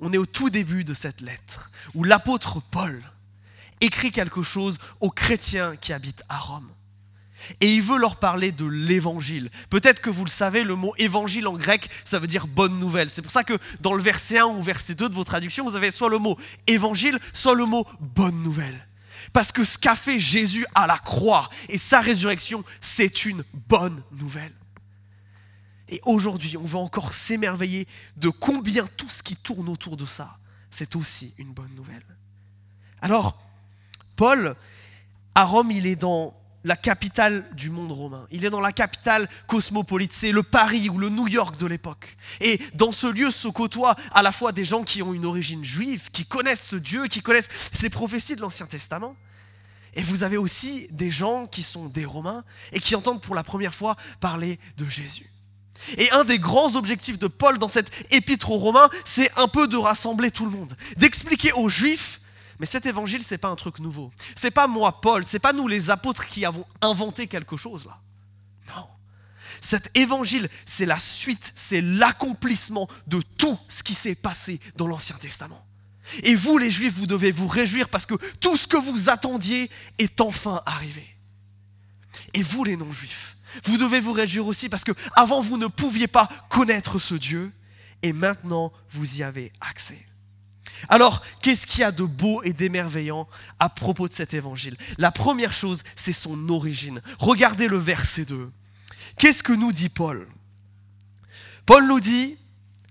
on est au tout début de cette lettre, où l'apôtre Paul écrit quelque chose aux chrétiens qui habitent à Rome. Et il veut leur parler de l'évangile. Peut-être que vous le savez, le mot évangile en grec, ça veut dire bonne nouvelle. C'est pour ça que dans le verset 1 ou verset 2 de vos traductions, vous avez soit le mot évangile, soit le mot bonne nouvelle. Parce que ce qu'a fait Jésus à la croix et sa résurrection, c'est une bonne nouvelle. Et aujourd'hui, on va encore s'émerveiller de combien tout ce qui tourne autour de ça, c'est aussi une bonne nouvelle. Alors, Paul, à Rome, il est dans la capitale du monde romain. Il est dans la capitale cosmopolite. C'est le Paris ou le New York de l'époque. Et dans ce lieu se côtoient à la fois des gens qui ont une origine juive, qui connaissent ce Dieu, qui connaissent ces prophéties de l'Ancien Testament. Et vous avez aussi des gens qui sont des Romains et qui entendent pour la première fois parler de Jésus. Et un des grands objectifs de Paul dans cette épître aux Romains, c'est un peu de rassembler tout le monde, d'expliquer aux Juifs mais cet évangile, c'est pas un truc nouveau. C'est pas moi, Paul, c'est pas nous les apôtres qui avons inventé quelque chose là. Non. Cet évangile, c'est la suite, c'est l'accomplissement de tout ce qui s'est passé dans l'Ancien Testament. Et vous, les Juifs, vous devez vous réjouir parce que tout ce que vous attendiez est enfin arrivé. Et vous, les non-Juifs, vous devez vous réjouir aussi parce que avant vous ne pouviez pas connaître ce Dieu et maintenant vous y avez accès. Alors, qu'est-ce qu'il y a de beau et d'émerveillant à propos de cet évangile? La première chose, c'est son origine. Regardez le verset 2. Qu'est-ce que nous dit Paul? Paul nous dit,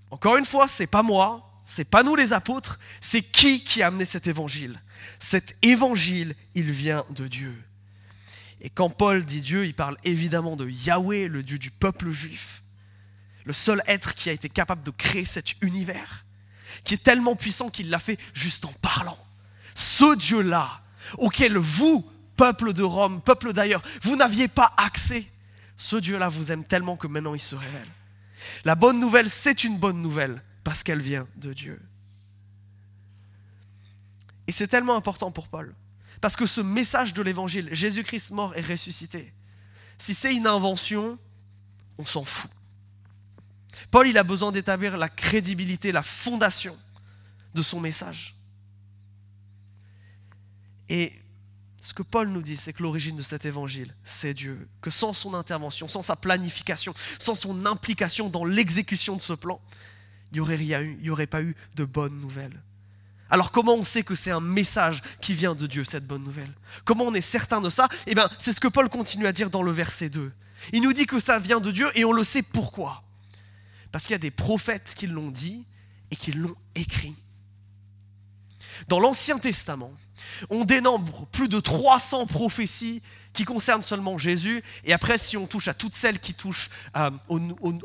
encore une fois, c'est pas moi, c'est pas nous les apôtres, c'est qui qui a amené cet évangile? Cet évangile, il vient de Dieu. Et quand Paul dit Dieu, il parle évidemment de Yahweh, le Dieu du peuple juif, le seul être qui a été capable de créer cet univers qui est tellement puissant qu'il l'a fait juste en parlant. Ce Dieu-là, auquel vous, peuple de Rome, peuple d'ailleurs, vous n'aviez pas accès, ce Dieu-là vous aime tellement que maintenant il se révèle. La bonne nouvelle, c'est une bonne nouvelle parce qu'elle vient de Dieu. Et c'est tellement important pour Paul. Parce que ce message de l'évangile, Jésus-Christ mort et ressuscité, si c'est une invention, on s'en fout. Paul, il a besoin d'établir la crédibilité, la fondation de son message. Et ce que Paul nous dit, c'est que l'origine de cet évangile, c'est Dieu. Que sans son intervention, sans sa planification, sans son implication dans l'exécution de ce plan, il n'y aurait, pas eu de bonnes nouvelles. Alors comment on sait que c'est un message qui vient de Dieu, cette bonne nouvelle? Comment on est certain de ça? Eh bien, c'est ce que Paul continue à dire dans le verset 2. Il nous dit que ça vient de Dieu et on le sait pourquoi. Parce qu'il y a des prophètes qui l'ont dit et qui l'ont écrit. Dans l'Ancien Testament, on dénombre plus de 300 prophéties qui concernent seulement Jésus. Et après, si on touche à toutes celles qui touchent euh,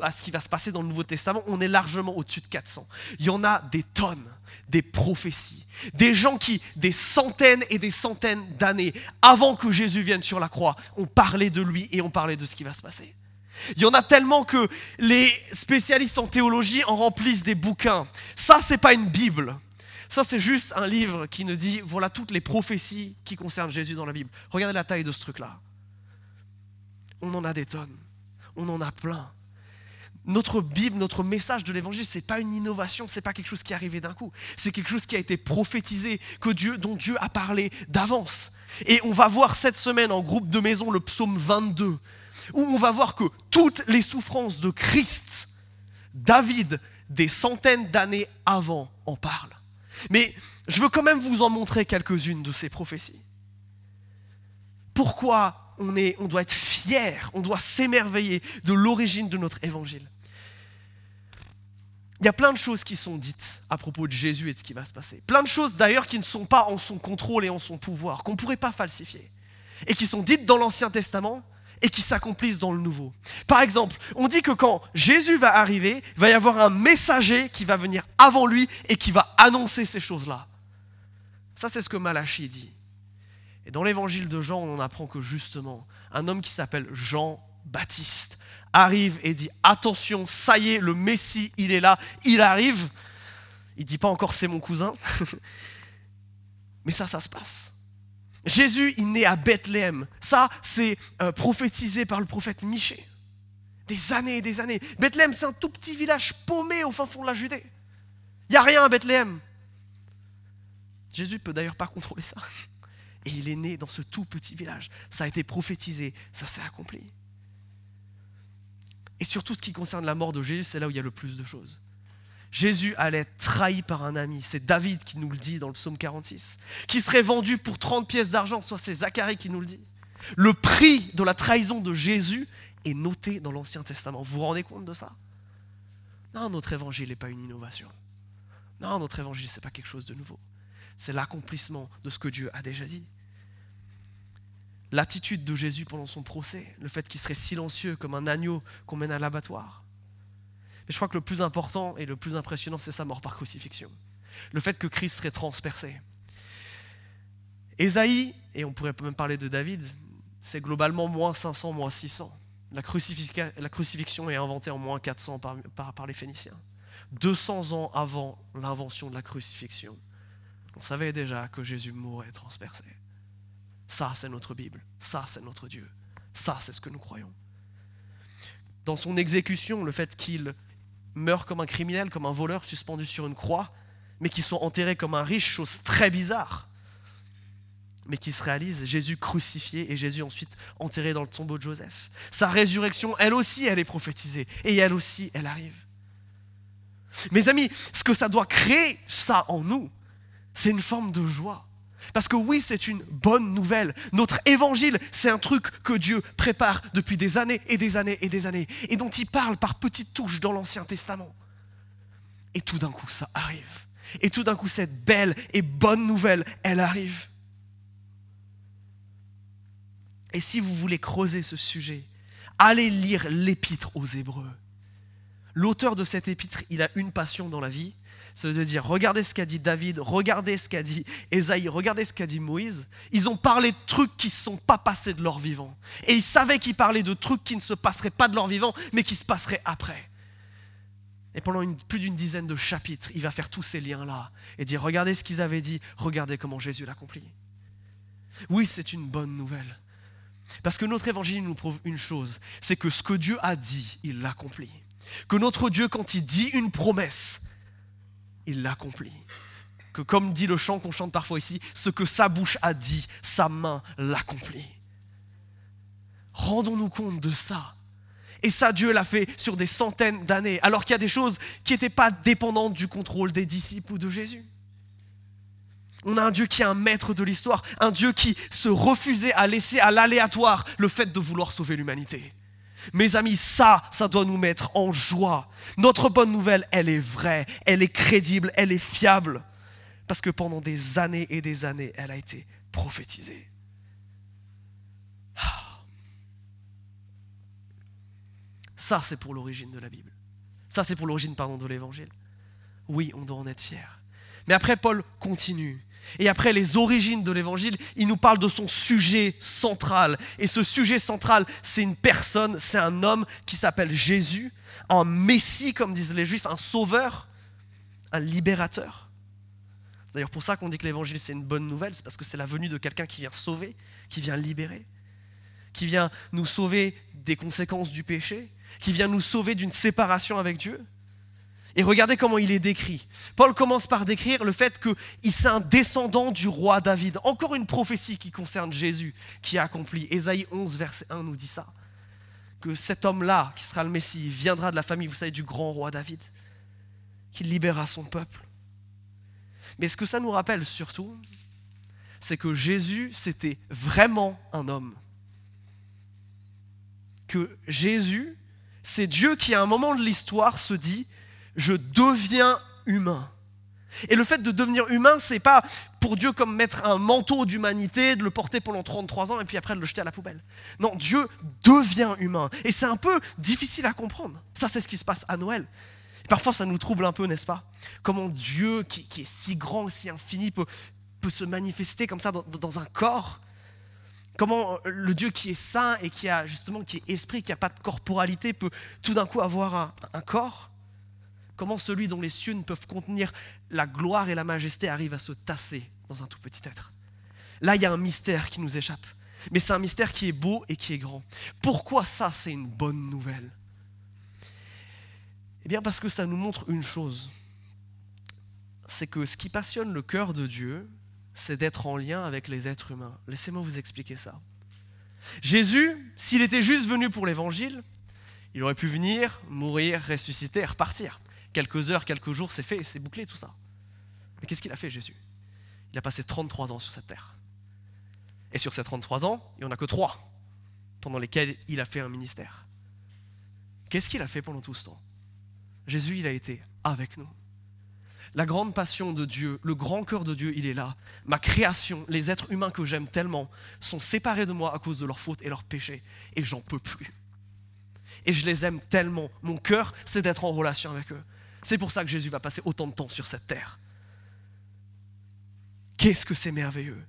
à ce qui va se passer dans le Nouveau Testament, on est largement au-dessus de 400. Il y en a des tonnes, des prophéties. Des gens qui, des centaines et des centaines d'années avant que Jésus vienne sur la croix, ont parlé de lui et ont parlé de ce qui va se passer. Il y en a tellement que les spécialistes en théologie en remplissent des bouquins. Ça, c'est pas une Bible. Ça, c'est juste un livre qui nous dit voilà toutes les prophéties qui concernent Jésus dans la Bible. Regardez la taille de ce truc-là. On en a des tonnes. On en a plein. Notre Bible, notre message de l'évangile, c'est pas une innovation, c'est pas quelque chose qui est arrivé d'un coup. C'est quelque chose qui a été prophétisé, que Dieu, dont Dieu a parlé d'avance. Et on va voir cette semaine en groupe de maison le psaume 22 où on va voir que toutes les souffrances de Christ, David, des centaines d'années avant, en parle. Mais je veux quand même vous en montrer quelques-unes de ces prophéties. Pourquoi on, est, on doit être fier, on doit s'émerveiller de l'origine de notre évangile il y a plein de choses qui sont dites à propos de Jésus et de ce qui va se passer. Plein de choses d'ailleurs qui ne sont pas en son contrôle et en son pouvoir, qu'on ne pourrait pas falsifier. Et qui sont dites dans l'Ancien Testament et qui s'accomplissent dans le nouveau. Par exemple, on dit que quand Jésus va arriver, il va y avoir un messager qui va venir avant lui et qui va annoncer ces choses-là. Ça, c'est ce que Malachie dit. Et dans l'évangile de Jean, on apprend que justement, un homme qui s'appelle Jean-Baptiste arrive et dit Attention, ça y est, le Messie, il est là, il arrive. Il dit pas encore c'est mon cousin, mais ça, ça se passe. Jésus, il naît à Bethléem. Ça, c'est euh, prophétisé par le prophète Michée. Des années et des années. Bethléem, c'est un tout petit village paumé au fin fond de la Judée. Il n'y a rien à Bethléem. Jésus ne peut d'ailleurs pas contrôler ça. Et il est né dans ce tout petit village. Ça a été prophétisé, ça s'est accompli. Et surtout, ce qui concerne la mort de Jésus, c'est là où il y a le plus de choses. Jésus allait être trahi par un ami. C'est David qui nous le dit dans le psaume 46. Qui serait vendu pour 30 pièces d'argent, soit c'est Zacharie qui nous le dit. Le prix de la trahison de Jésus est noté dans l'Ancien Testament. Vous vous rendez compte de ça? Non, notre évangile n'est pas une innovation. Non, notre évangile, ce n'est pas quelque chose de nouveau. C'est l'accomplissement de ce que Dieu a déjà dit. L'attitude de Jésus pendant son procès, le fait qu'il serait silencieux comme un agneau qu'on mène à l'abattoir. Mais je crois que le plus important et le plus impressionnant, c'est sa mort par crucifixion. Le fait que Christ serait transpercé. Ésaïe, et on pourrait même parler de David, c'est globalement moins 500, moins 600. La, crucifixion est inventée en moins 400 par, les Phéniciens. 200 ans avant l'invention de la crucifixion, on savait déjà que Jésus mourrait transpercé. Ça, c'est notre Bible. Ça, c'est notre Dieu. Ça, c'est ce que nous croyons. Dans son exécution, le fait qu'il meurt comme un criminel, comme un voleur suspendu sur une croix, mais qu'il soit enterré comme un riche, chose très bizarre mais qui se réalise, Jésus crucifié et Jésus ensuite enterré dans le tombeau de Joseph. Sa résurrection, elle aussi, elle est prophétisée, et elle aussi, elle arrive. Mes amis, ce que ça doit créer, ça en nous, c'est une forme de joie. Parce que oui, c'est une bonne nouvelle. Notre évangile, c'est un truc que Dieu prépare depuis des années et des années et des années, et dont il parle par petites touches dans l'Ancien Testament. Et tout d'un coup, ça arrive. Et tout d'un coup, cette belle et bonne nouvelle, elle arrive. Et si vous voulez creuser ce sujet, allez lire l'épître aux Hébreux. L'auteur de cette épître, il a une passion dans la vie, c'est de dire, regardez ce qu'a dit David, regardez ce qu'a dit Esaïe, regardez ce qu'a dit Moïse. Ils ont parlé de trucs qui ne sont pas passés de leur vivant. Et ils savaient qu'ils parlaient de trucs qui ne se passeraient pas de leur vivant, mais qui se passeraient après. Et pendant plus d'une dizaine de chapitres, il va faire tous ces liens-là et dire, regardez ce qu'ils avaient dit, regardez comment Jésus l'accomplit. Oui, c'est une bonne nouvelle. Parce que notre évangile nous prouve une chose, c'est que ce que Dieu a dit, il l'accomplit. Que notre Dieu, quand il dit une promesse, il l'accomplit. Que comme dit le chant qu'on chante parfois ici, ce que sa bouche a dit, sa main l'accomplit. Rendons-nous compte de ça. Et ça, Dieu l'a fait sur des centaines d'années, alors qu'il y a des choses qui n'étaient pas dépendantes du contrôle des disciples ou de Jésus. On a un Dieu qui est un maître de l'histoire, un Dieu qui se refusait à laisser à l'aléatoire le fait de vouloir sauver l'humanité. Mes amis, ça, ça doit nous mettre en joie. Notre bonne nouvelle, elle est vraie, elle est crédible, elle est fiable. Parce que pendant des années et des années, elle a été prophétisée. Ah. Ça, c'est pour l'origine de la Bible. Ça, c'est pour l'origine, pardon, de l'Évangile. Oui, on doit en être fier. Mais après, Paul continue et après les origines de l'évangile, il nous parle de son sujet central. Et ce sujet central, c'est une personne, c'est un homme qui s'appelle Jésus, un Messie, comme disent les Juifs, un sauveur, un libérateur. C'est d'ailleurs pour ça qu'on dit que l'évangile, c'est une bonne nouvelle, c'est parce que c'est la venue de quelqu'un qui vient sauver, qui vient libérer, qui vient nous sauver des conséquences du péché, qui vient nous sauver d'une séparation avec Dieu. Et regardez comment il est décrit. Paul commence par décrire le fait qu'il c'est un descendant du roi David. Encore une prophétie qui concerne Jésus, qui a accompli. Ésaïe 11, verset 1 nous dit ça. Que cet homme-là, qui sera le Messie, viendra de la famille, vous savez, du grand roi David, qui libérera son peuple. Mais ce que ça nous rappelle surtout, c'est que Jésus, c'était vraiment un homme. Que Jésus, c'est Dieu qui, à un moment de l'histoire, se dit je deviens humain. Et le fait de devenir humain, c'est pas pour Dieu comme mettre un manteau d'humanité, de le porter pendant 33 ans et puis après de le jeter à la poubelle. Non, Dieu devient humain. Et c'est un peu difficile à comprendre. Ça, c'est ce qui se passe à Noël. parfois, ça nous trouble un peu, n'est-ce pas? Comment Dieu, qui, est si grand, si infini, peut, peut se manifester comme ça dans, un corps? Comment le Dieu qui est saint et qui a justement qui est esprit, qui n'a pas de corporalité, peut tout d'un coup avoir un corps? Comment celui dont les cieux ne peuvent contenir la gloire et la majesté arrive à se tasser dans un tout petit être Là, il y a un mystère qui nous échappe. Mais c'est un mystère qui est beau et qui est grand. Pourquoi ça, c'est une bonne nouvelle? Eh bien parce que ça nous montre une chose. c'est que ce qui passionne le cœur de Dieu, c'est d'être en lien avec les êtres humains. Laissez-moi vous expliquer ça. Jésus, s'il était juste venu pour l'évangile, il aurait pu venir, mourir, ressusciter et repartir. Quelques heures, quelques jours, c'est fait, c'est bouclé tout ça. Mais qu'est-ce qu'il a fait Jésus? Il a passé 33 ans sur cette terre. Et sur ces 33 ans, il n'y en a que 3 pendant lesquels il a fait un ministère. Qu'est-ce qu'il a fait pendant tout ce temps? Jésus, il a été avec nous. La grande passion de Dieu, le grand cœur de Dieu, il est là. Ma création, les êtres humains que j'aime tellement, sont séparés de moi à cause de leurs fautes et leurs péchés. Et j'en peux plus. Et je les aime tellement. Mon cœur, c'est d'être en relation avec eux. C'est pour ça que Jésus va passer autant de temps sur cette terre. Qu'est-ce que c'est merveilleux?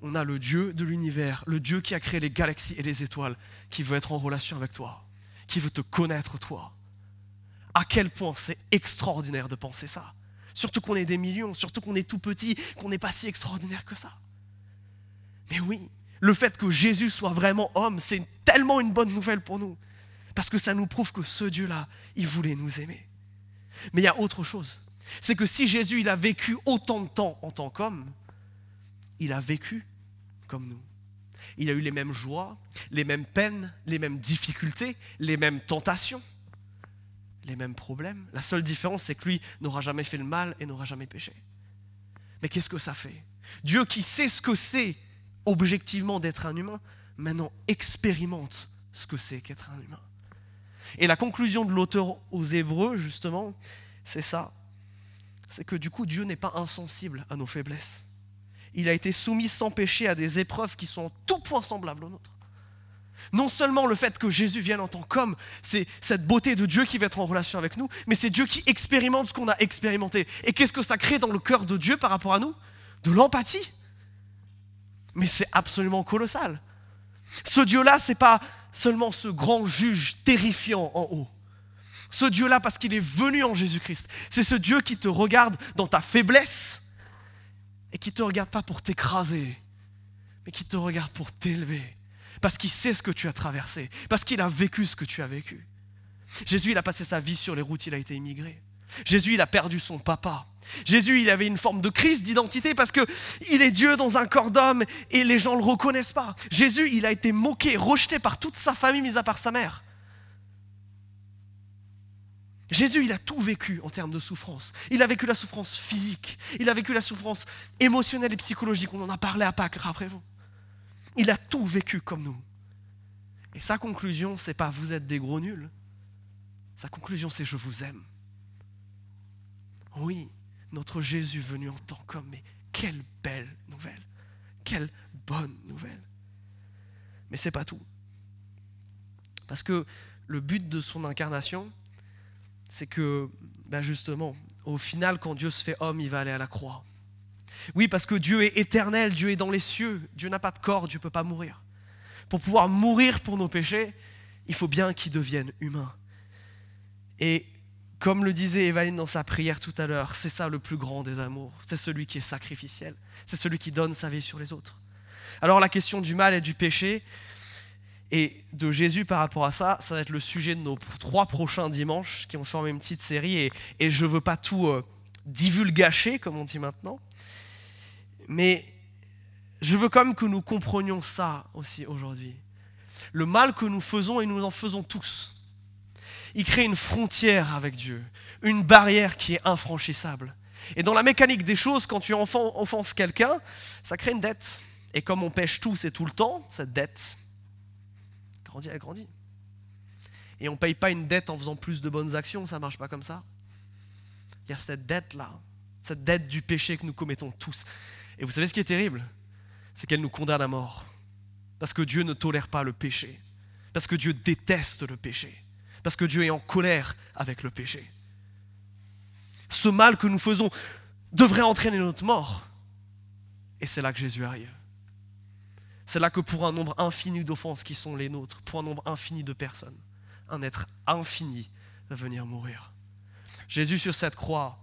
On a le Dieu de l'univers, le Dieu qui a créé les galaxies et les étoiles, qui veut être en relation avec toi, qui veut te connaître toi. À quel point c'est extraordinaire de penser ça. Surtout qu'on est des millions, surtout qu'on est tout petit, qu'on n'est pas si extraordinaire que ça. Mais oui, le fait que Jésus soit vraiment homme, c'est tellement une bonne nouvelle pour nous. Parce que ça nous prouve que ce Dieu-là, il voulait nous aimer. Mais il y a autre chose. C'est que si Jésus, a vécu autant de temps en tant qu'homme, il a vécu comme nous. Il a eu les mêmes joies, les mêmes peines, les mêmes difficultés, les mêmes tentations les mêmes problèmes. La seule différence, c'est que lui n'aura jamais fait le mal et n'aura jamais péché. Mais qu'est-ce que ça fait? Dieu qui sait ce que c'est objectivement d'être un humain, maintenant expérimente ce que c'est qu'être un humain. Et la conclusion de l'auteur aux Hébreux, justement, c'est ça. C'est que du coup, Dieu n'est pas insensible à nos faiblesses. Il a été soumis sans péché à des épreuves qui sont en tout point semblables aux nôtres. Non seulement le fait que Jésus vienne en tant qu'homme, c'est cette beauté de Dieu qui va être en relation avec nous, mais c'est Dieu qui expérimente ce qu'on a expérimenté. Et qu'est-ce que ça crée dans le cœur de Dieu par rapport à nous? De l'empathie. Mais c'est absolument colossal. Ce Dieu-là, c'est pas seulement ce grand juge terrifiant en haut. Ce Dieu-là, parce qu'il est venu en Jésus-Christ, c'est ce Dieu qui te regarde dans ta faiblesse et qui te regarde pas pour t'écraser, mais qui te regarde pour t'élever parce qu'il sait ce que tu as traversé, parce qu'il a vécu ce que tu as vécu. Jésus, il a passé sa vie sur les routes, il a été immigré. Jésus, il a perdu son papa. Jésus, il avait une forme de crise d'identité parce que il est Dieu dans un corps d'homme et les gens ne le reconnaissent pas. Jésus, il a été moqué, rejeté par toute sa famille, mis à part sa mère. Jésus, il a tout vécu en termes de souffrance. Il a vécu la souffrance physique, il a vécu la souffrance émotionnelle et psychologique. On en a parlé à Pâques, rappelez-vous. Il a tout vécu comme nous. Et sa conclusion, c'est pas vous êtes des gros nuls. Sa conclusion, c'est je vous aime. Oui, notre Jésus venu en tant qu'homme, mais quelle belle nouvelle. Quelle bonne nouvelle. Mais c'est pas tout. Parce que le but de son incarnation, c'est que, ben justement, au final, quand Dieu se fait homme, il va aller à la croix. Oui, parce que Dieu est éternel, Dieu est dans les cieux, Dieu n'a pas de corps, Dieu ne peut pas mourir. Pour pouvoir mourir pour nos péchés, il faut bien qu'il devienne humain. Et comme le disait Evaline dans sa prière tout à l'heure, c'est ça le plus grand des amours, c'est celui qui est sacrificiel, c'est celui qui donne sa vie sur les autres. Alors la question du mal et du péché et de Jésus par rapport à ça, ça va être le sujet de nos trois prochains dimanches qui ont formé une petite série et, je ne veux pas tout euh, divulgacher comme on dit maintenant. Mais je veux quand même que nous comprenions ça aussi aujourd'hui. Le mal que nous faisons, et nous en faisons tous, il crée une frontière avec Dieu, une barrière qui est infranchissable. Et dans la mécanique des choses, quand tu offenses quelqu'un, ça crée une dette. Et comme on pêche tous et tout le temps, cette dette grandit, elle grandit. Et on ne paye pas une dette en faisant plus de bonnes actions, ça ne marche pas comme ça. Il y a cette dette-là, cette dette du péché que nous commettons tous. Et vous savez ce qui est terrible? C'est qu'elle nous condamne à mort. Parce que Dieu ne tolère pas le péché. Parce que Dieu déteste le péché. Parce que Dieu est en colère avec le péché. Ce mal que nous faisons devrait entraîner notre mort. Et c'est là que Jésus arrive. C'est là que pour un nombre infini d'offenses qui sont les nôtres, pour un nombre infini de personnes, un être infini va venir mourir. Jésus sur cette croix,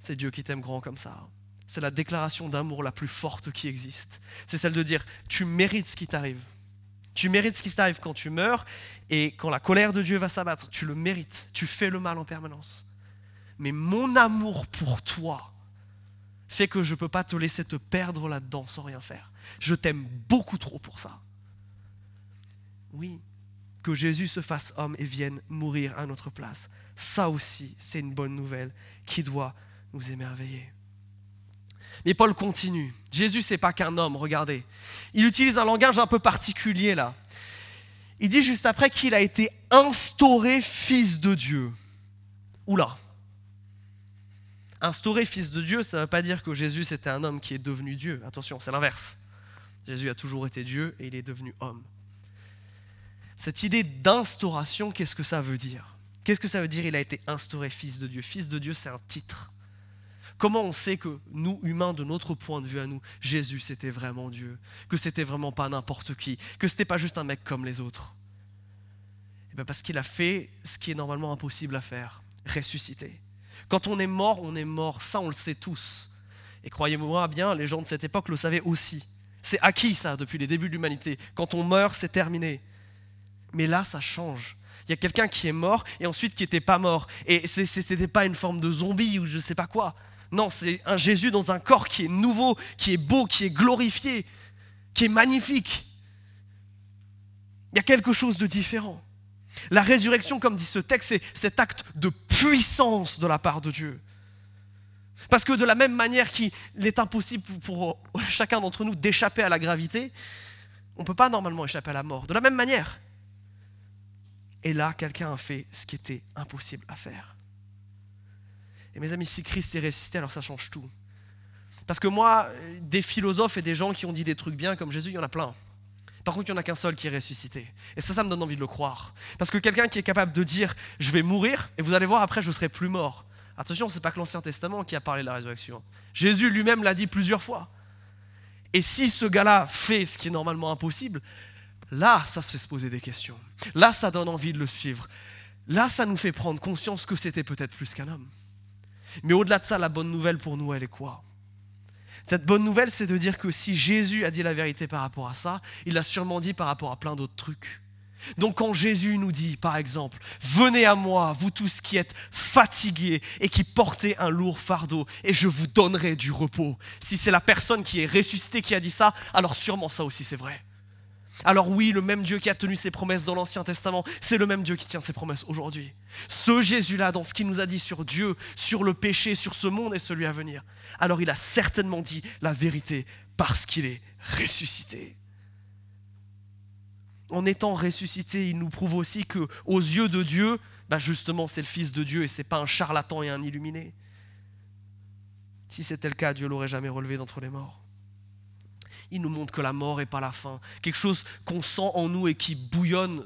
c'est Dieu qui t'aime grand comme ça c'est la déclaration d'amour la plus forte qui existe. C'est celle de dire, tu mérites ce qui t'arrive. Tu mérites ce qui t'arrive quand tu meurs et quand la colère de Dieu va s'abattre. Tu le mérites. Tu fais le mal en permanence. mais mon amour pour toi fait que je ne peux pas te laisser te perdre là-dedans sans rien faire. Je t'aime beaucoup trop pour ça. Oui, que Jésus se fasse homme et vienne mourir à notre place. Ça aussi, c'est une bonne nouvelle qui doit nous émerveiller. Mais Paul continue. Jésus, c'est pas qu'un homme, regardez. Il utilise un langage un peu particulier là. Il dit juste après qu'il a été instauré fils de Dieu. Oula. Instauré fils de Dieu, ça ne veut pas dire que Jésus c'était un homme qui est devenu Dieu. Attention, c'est l'inverse. Jésus a toujours été Dieu et il est devenu homme. Cette idée d'instauration, qu'est-ce que ça veut dire? Qu'est-ce que ça veut dire? Il a été instauré fils de Dieu Fils de Dieu, c'est un titre. Comment on sait que nous, humains, de notre point de vue à nous, Jésus, c'était vraiment Dieu? Que c'était vraiment pas n'importe qui? Que c'était pas juste un mec comme les autres? Eh bien Parce qu'il a fait ce qui est normalement impossible à faire ressusciter. Quand on est mort, on est mort. Ça, on le sait tous. Et croyez-moi bien, les gens de cette époque le savaient aussi. C'est acquis, ça, depuis les débuts de l'humanité. Quand on meurt, c'est terminé. Mais là, ça change. Il y a quelqu'un qui est mort et ensuite qui n'était pas mort. Et ce n'était pas une forme de zombie ou je ne sais pas quoi. Non, c'est un Jésus dans un corps qui est nouveau, qui est beau, qui est glorifié, qui est magnifique. Il y a quelque chose de différent. La résurrection, comme dit ce texte, c'est cet acte de puissance de la part de Dieu. Parce que de la même manière qu'il est impossible pour chacun d'entre nous d'échapper à la gravité, on ne peut pas normalement échapper à la mort. De la même manière. Et là, quelqu'un a fait ce qui était impossible à faire. Et mes amis, si Christ est ressuscité, alors ça change tout. Parce que moi, des philosophes et des gens qui ont dit des trucs bien comme Jésus, il y en a plein. Par contre, il n'y en a qu'un seul qui est ressuscité. Et ça, ça me donne envie de le croire. Parce que quelqu'un qui est capable de dire je vais mourir, et vous allez voir après, je serai plus mort. Attention, ce n'est pas que l'Ancien Testament qui a parlé de la résurrection. Jésus lui-même l'a dit plusieurs fois. Et si ce gars-là fait ce qui est normalement impossible, là, ça se fait se poser des questions. Là, ça donne envie de le suivre. Là, ça nous fait prendre conscience que c'était peut-être plus qu'un homme. Mais au-delà de ça, la bonne nouvelle pour nous, elle est quoi? Cette bonne nouvelle, c'est de dire que si Jésus a dit la vérité par rapport à ça, il l'a sûrement dit par rapport à plein d'autres trucs. Donc quand Jésus nous dit, par exemple, venez à moi, vous tous qui êtes fatigués et qui portez un lourd fardeau, et je vous donnerai du repos. Si c'est la personne qui est ressuscitée qui a dit ça, alors sûrement ça aussi c'est vrai. Alors oui, le même Dieu qui a tenu ses promesses dans l'Ancien Testament, c'est le même Dieu qui tient ses promesses aujourd'hui. Ce Jésus-là, dans ce qu'il nous a dit sur Dieu, sur le péché, sur ce monde et celui à venir, alors il a certainement dit la vérité parce qu'il est ressuscité. En étant ressuscité, il nous prouve aussi que aux yeux de Dieu, bah justement, c'est le Fils de Dieu et c'est pas un charlatan et un illuminé. Si c'était le cas, Dieu l'aurait jamais relevé d'entre les morts il nous montre que la mort n'est pas la fin. Quelque chose qu'on sent en nous et qui bouillonne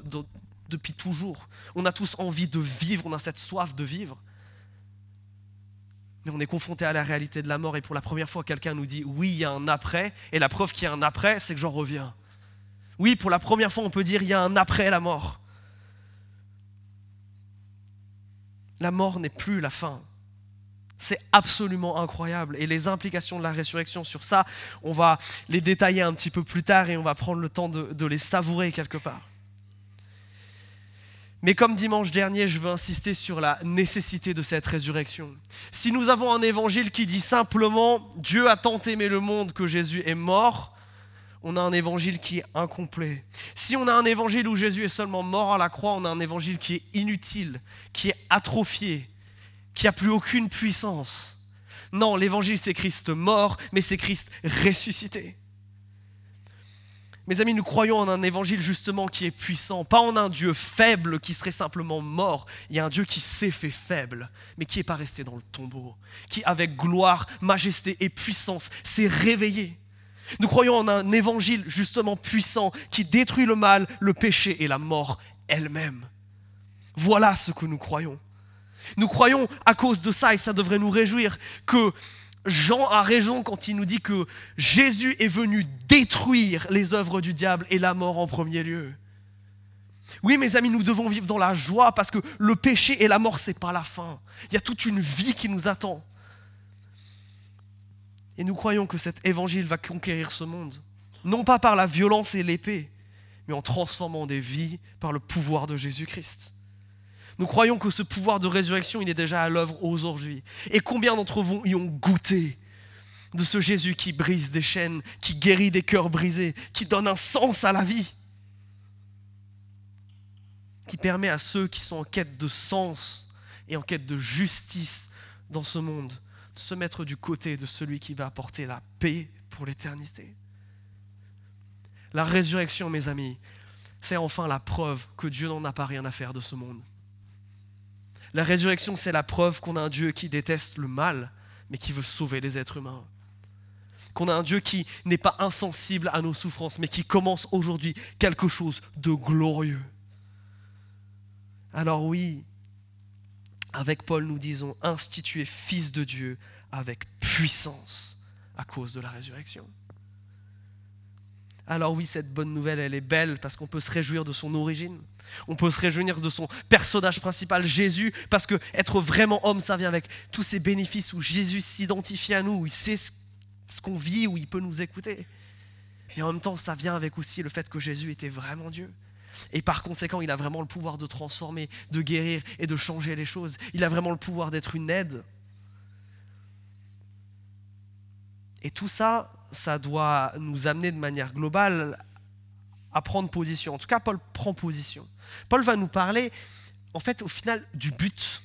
depuis toujours. On a tous envie de vivre, on a cette soif de vivre. Mais on est confronté à la réalité de la mort et pour la première fois, quelqu'un nous dit oui, il y a un après. Et la preuve qu'il y a un après, c'est que j'en reviens. Oui, pour la première fois, on peut dire il y a un après la mort. La mort n'est plus la fin. C'est absolument incroyable. Et les implications de la résurrection sur ça, on va les détailler un petit peu plus tard et on va prendre le temps de, les savourer quelque part. Mais comme dimanche dernier, je veux insister sur la nécessité de cette résurrection. Si nous avons un évangile qui dit simplement Dieu a tant aimé le monde que Jésus est mort, on a un évangile qui est incomplet. Si on a un évangile où Jésus est seulement mort à la croix, on a un évangile qui est inutile, qui est atrophié, qui n'a plus aucune puissance. Non, l'évangile c'est Christ mort, mais c'est Christ ressuscité. Mes amis, nous croyons en un évangile justement qui est puissant, pas en un Dieu faible qui serait simplement mort. Il y a un Dieu qui s'est fait faible, mais qui n'est pas resté dans le tombeau, qui avec gloire, majesté et puissance s'est réveillé. Nous croyons en un évangile justement puissant qui détruit le mal, le péché et la mort elle-même. Voilà ce que nous croyons. Nous croyons à cause de ça, et ça devrait nous réjouir, que Jean a raison quand il nous dit que Jésus est venu détruire les œuvres du diable et la mort en premier lieu. Oui, mes amis, nous devons vivre dans la joie parce que le péché et la mort, ce n'est pas la fin. Il y a toute une vie qui nous attend. Et nous croyons que cet évangile va conquérir ce monde, non pas par la violence et l'épée, mais en transformant des vies par le pouvoir de Jésus-Christ. Nous croyons que ce pouvoir de résurrection, il est déjà à l'œuvre aujourd'hui. Et combien d'entre vous y ont goûté de ce Jésus qui brise des chaînes, qui guérit des cœurs brisés, qui donne un sens à la vie, qui permet à ceux qui sont en quête de sens et en quête de justice dans ce monde de se mettre du côté de celui qui va apporter la paix pour l'éternité. La résurrection, mes amis, c'est enfin la preuve que Dieu n'en a pas rien à faire de ce monde. La résurrection, c'est la preuve qu'on a un Dieu qui déteste le mal, mais qui veut sauver les êtres humains. Qu'on a un Dieu qui n'est pas insensible à nos souffrances, mais qui commence aujourd'hui quelque chose de glorieux. Alors oui, avec Paul, nous disons institué fils de Dieu avec puissance à cause de la résurrection. Alors oui, cette bonne nouvelle, elle est belle parce qu'on peut se réjouir de son origine. On peut se réjouir de son personnage principal, Jésus, parce que être vraiment homme, ça vient avec tous ces bénéfices où Jésus s'identifie à nous, où il sait ce qu'on vit, où il peut nous écouter. Et en même temps, ça vient avec aussi le fait que Jésus était vraiment Dieu. Et par conséquent, il a vraiment le pouvoir de transformer, de guérir et de changer les choses. Il a vraiment le pouvoir d'être une aide. Et tout ça, ça doit nous amener de manière globale à prendre position. En tout cas, Paul prend position. Paul va nous parler, en fait, au final, du but.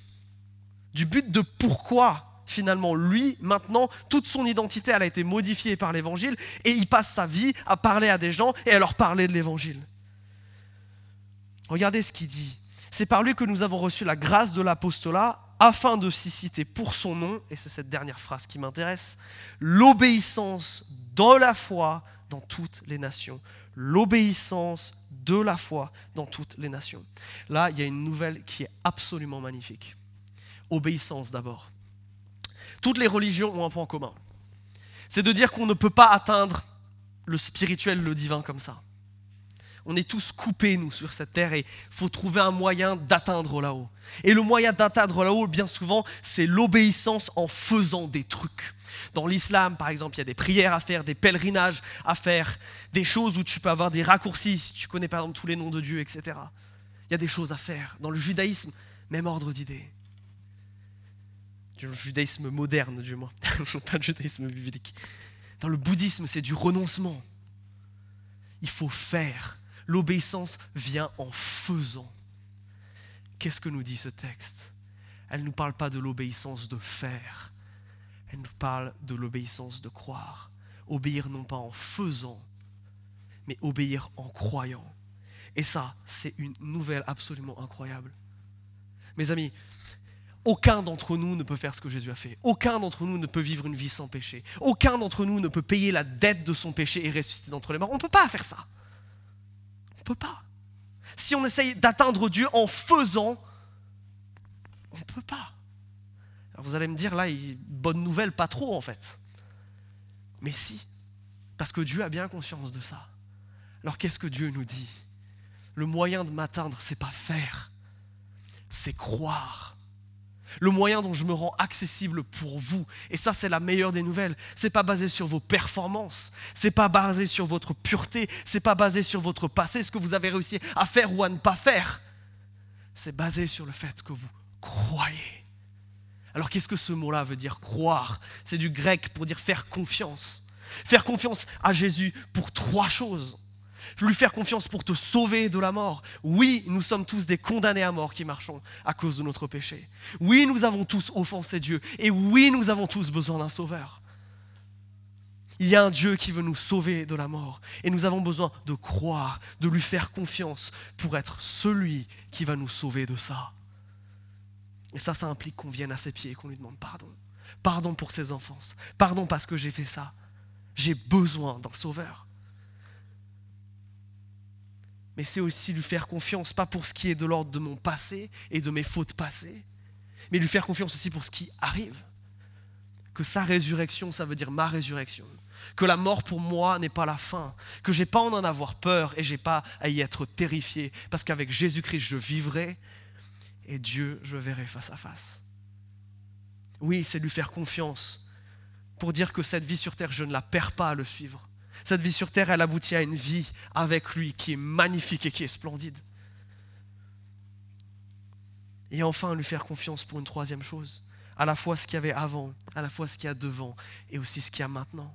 Du but de pourquoi finalement, lui, maintenant, toute son identité, elle a été modifiée par l'évangile et il passe sa vie à parler à des gens et à leur parler de l'évangile. Regardez ce qu'il dit. C'est par lui que nous avons reçu la grâce de l'apostolat afin de s'y citer pour son nom, et c'est cette dernière phrase qui m'intéresse, l'obéissance de la foi dans toutes les nations. L'obéissance de la foi dans toutes les nations. Là, il y a une nouvelle qui est absolument magnifique. Obéissance d'abord. Toutes les religions ont un point commun. C'est de dire qu'on ne peut pas atteindre le spirituel, le divin comme ça. On est tous coupés, nous, sur cette terre, et il faut trouver un moyen d'atteindre là-haut. Et le moyen d'atteindre là-haut, bien souvent, c'est l'obéissance en faisant des trucs. Dans l'islam, par exemple, il y a des prières à faire, des pèlerinages à faire, des choses où tu peux avoir des raccourcis, si tu connais par exemple tous les noms de Dieu, etc. Il y a des choses à faire. Dans le judaïsme, même ordre d'idées. Le judaïsme moderne, du moins, pas le judaïsme biblique. Dans le bouddhisme, c'est du renoncement. Il faut faire L'obéissance vient en faisant. Qu'est-ce que nous dit ce texte? Elle ne nous parle pas de l'obéissance de faire, elle nous parle de l'obéissance de croire. Obéir non pas en faisant, mais obéir en croyant. Et ça, c'est une nouvelle absolument incroyable. Mes amis, aucun d'entre nous ne peut faire ce que Jésus a fait. Aucun d'entre nous ne peut vivre une vie sans péché. Aucun d'entre nous ne peut payer la dette de son péché et ressusciter d'entre les morts. On ne peut pas faire ça pas. Si on essaye d'atteindre Dieu en faisant, on ne peut pas. Vous allez me dire, là, bonne nouvelle, pas trop en fait. Mais si, parce que Dieu a bien conscience de ça. Alors qu'est-ce que Dieu nous dit? Le moyen de m'atteindre, c'est pas faire, c'est croire le moyen dont je me rends accessible pour vous. Et ça, c'est la meilleure des nouvelles. C'est pas basé sur vos performances, c'est pas basé sur votre pureté, c'est pas basé sur votre passé, ce que vous avez réussi à faire ou à ne pas faire. C'est basé sur le fait que vous croyez. Alors qu'est-ce que ce mot-là veut dire croire? C'est du grec pour dire faire confiance. Faire confiance à Jésus pour trois choses lui faire confiance pour te sauver de la mort. Oui, nous sommes tous des condamnés à mort qui marchons à cause de notre péché. Oui, nous avons tous offensé Dieu. Et oui, nous avons tous besoin d'un sauveur. Il y a un Dieu qui veut nous sauver de la mort. Et nous avons besoin de croire, de lui faire confiance pour être celui qui va nous sauver de ça. Et ça, ça implique qu'on vienne à ses pieds et qu'on lui demande pardon. Pardon pour ses enfances. Pardon parce que j'ai fait ça. J'ai besoin d'un sauveur mais c'est aussi lui faire confiance, pas pour ce qui est de l'ordre de mon passé et de mes fautes passées, mais lui faire confiance aussi pour ce qui arrive. Que sa résurrection, ça veut dire ma résurrection. Que la mort pour moi n'est pas la fin. Que j'ai pas en en avoir peur et j'ai pas à y être terrifié. Parce qu'avec Jésus-Christ, je vivrai et Dieu, je verrai face à face. Oui, c'est lui faire confiance pour dire que cette vie sur terre, je ne la perds pas à le suivre. Cette vie sur terre, elle aboutit à une vie avec lui qui est magnifique et qui est splendide. Et enfin, lui faire confiance pour une troisième chose. À la fois ce qu'il y avait avant, à la fois ce qu'il y a devant, et aussi ce qu'il y a maintenant.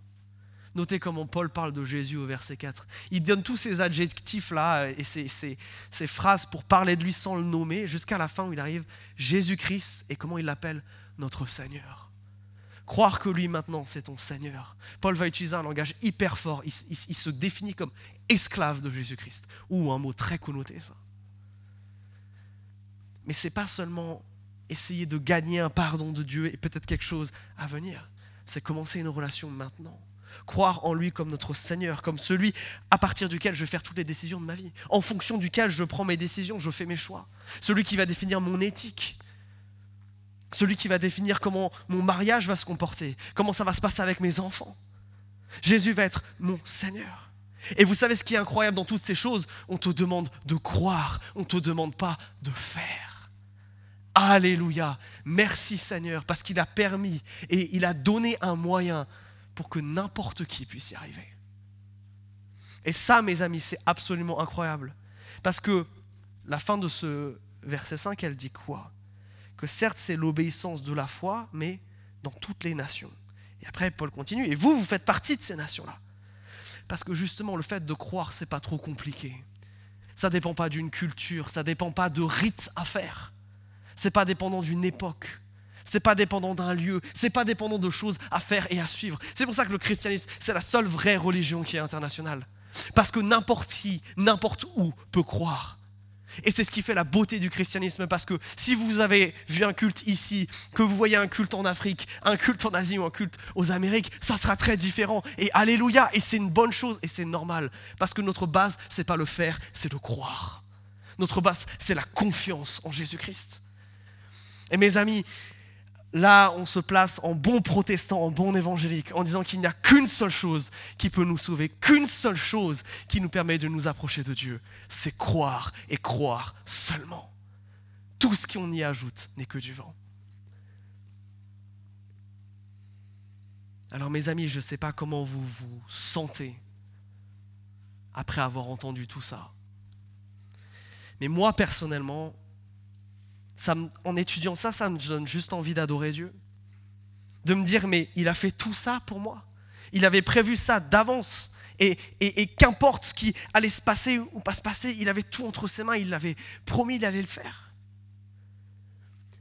Notez comment Paul parle de Jésus au verset 4. Il donne tous ces adjectifs-là et ces, phrases pour parler de lui sans le nommer, jusqu'à la fin où il arrive Jésus-Christ, et comment il l'appelle Notre Seigneur. Croire que lui maintenant c'est ton Seigneur. Paul va utiliser un langage hyper fort. Il, il se définit comme esclave de Jésus-Christ. Ou un mot très connoté ça. Mais c'est pas seulement essayer de gagner un pardon de Dieu et peut-être quelque chose à venir. C'est commencer une relation maintenant croire en lui comme notre Seigneur, comme celui à partir duquel je vais faire toutes les décisions de ma vie, en fonction duquel je prends mes décisions, je fais mes choix, celui qui va définir mon éthique, celui qui va définir comment mon mariage va se comporter, comment ça va se passer avec mes enfants. Jésus va être mon Seigneur. Et vous savez ce qui est incroyable dans toutes ces choses? On te demande de croire, on ne te demande pas de faire. Alléluia. Merci Seigneur, parce qu'il a permis et il a donné un moyen pour que n'importe qui puisse y arriver. Et ça, mes amis, c'est absolument incroyable. Parce que la fin de ce verset 5, elle dit quoi? Que certes, c'est l'obéissance de la foi, mais dans toutes les nations. Et après, Paul continue, et vous, vous faites partie de ces nations-là. Parce que justement, le fait de croire, c'est pas trop compliqué. Ça ne dépend pas d'une culture, ça ne dépend pas de rites à faire. C'est pas dépendant d'une époque c'est pas dépendant d'un lieu, c'est pas dépendant de choses à faire et à suivre. C'est pour ça que le christianisme, c'est la seule vraie religion qui est internationale. Parce que n'importe qui, n'importe où peut croire. Et c'est ce qui fait la beauté du christianisme, parce que si vous avez vu un culte ici, que vous voyez un culte en Afrique, un culte en Asie ou un culte aux Amériques, ça sera très différent. Et alléluia, et c'est une bonne chose, et c'est normal, parce que notre base, c'est pas le faire, c'est le croire. Notre base, c'est la confiance en Jésus-Christ. Et mes amis, là, on se place en bon protestant, en bon évangélique, en disant qu'il n'y a qu'une seule chose qui peut nous sauver, qu'une seule chose qui nous permet de nous approcher de Dieu, c'est croire et croire seulement. Tout ce qu'on y ajoute n'est que du vent. Alors mes amis, je ne sais pas comment vous vous sentez après avoir entendu tout ça. Mais moi personnellement, en étudiant ça, ça me donne juste envie d'adorer Dieu. De me dire, mais il a fait tout ça pour moi. Il avait prévu ça d'avance. Et, qu'importe ce qui allait se passer ou pas se passer, il avait tout entre ses mains, il l'avait promis, il allait le faire.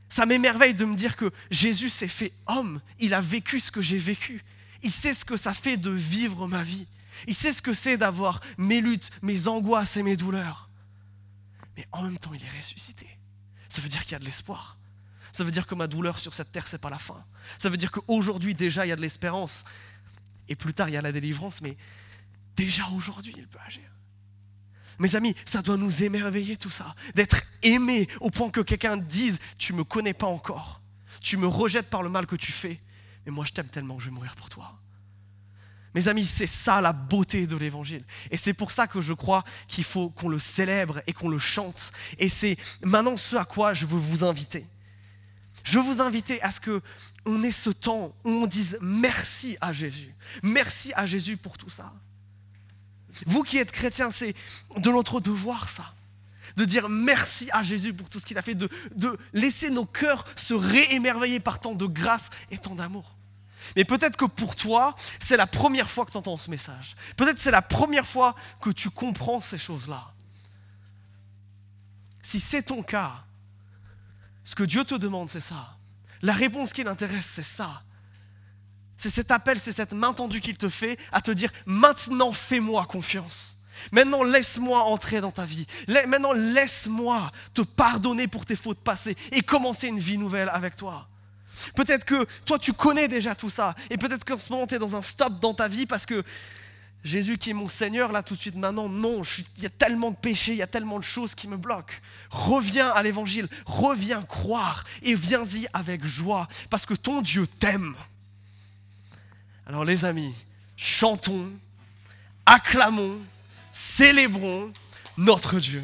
Ça m'émerveille de me dire que Jésus s'est fait homme, il a vécu ce que j'ai vécu, il sait ce que ça fait de vivre ma vie, il sait ce que c'est d'avoir mes luttes, mes angoisses et mes douleurs. Mais en même temps, il est ressuscité ça veut dire qu'il y a de l'espoir. Ça veut dire que ma douleur sur cette terre, c'est pas la fin. Ça veut dire qu'aujourd'hui, déjà, il y a de l'espérance. Et plus tard, il y a la délivrance, mais déjà aujourd'hui, il peut agir. Mes amis, ça doit nous émerveiller tout ça, d'être aimé au point que quelqu'un dise Tu me connais pas encore, tu me rejettes par le mal que tu fais, mais moi je t'aime tellement que je vais mourir pour toi. Mes amis, c'est ça la beauté de l'évangile. Et c'est pour ça que je crois qu'il faut qu'on le célèbre et qu'on le chante. Et c'est maintenant ce à quoi je veux vous inviter. Je veux vous inviter à ce que on ait ce temps où on dise merci à Jésus. Merci à Jésus pour tout ça. Vous qui êtes chrétiens, c'est de notre devoir ça. De dire merci à Jésus pour tout ce qu'il a fait, de, de laisser nos cœurs se réémerveiller par tant de grâce et tant d'amour. Mais peut-être que pour toi, c'est la première fois que tu entends ce message. Peut-être c'est la première fois que tu comprends ces choses-là. Si c'est ton cas, ce que Dieu te demande, c'est ça. La réponse qui l'intéresse, c'est ça. C'est cet appel, c'est cette main tendue qu'il te fait à te dire maintenant fais-moi confiance. Maintenant laisse-moi entrer dans ta vie. Maintenant laisse-moi te pardonner pour tes fautes passées et commencer une vie nouvelle avec toi. Peut-être que toi, tu connais déjà tout ça. Et peut-être qu'en ce moment, tu es dans un stop dans ta vie parce que Jésus qui est mon Seigneur, là tout de suite, maintenant, non, il y a tellement de péchés, il y a tellement de choses qui me bloquent. Reviens à l'Évangile, reviens croire et viens-y avec joie parce que ton Dieu t'aime. Alors les amis, chantons, acclamons, célébrons notre Dieu.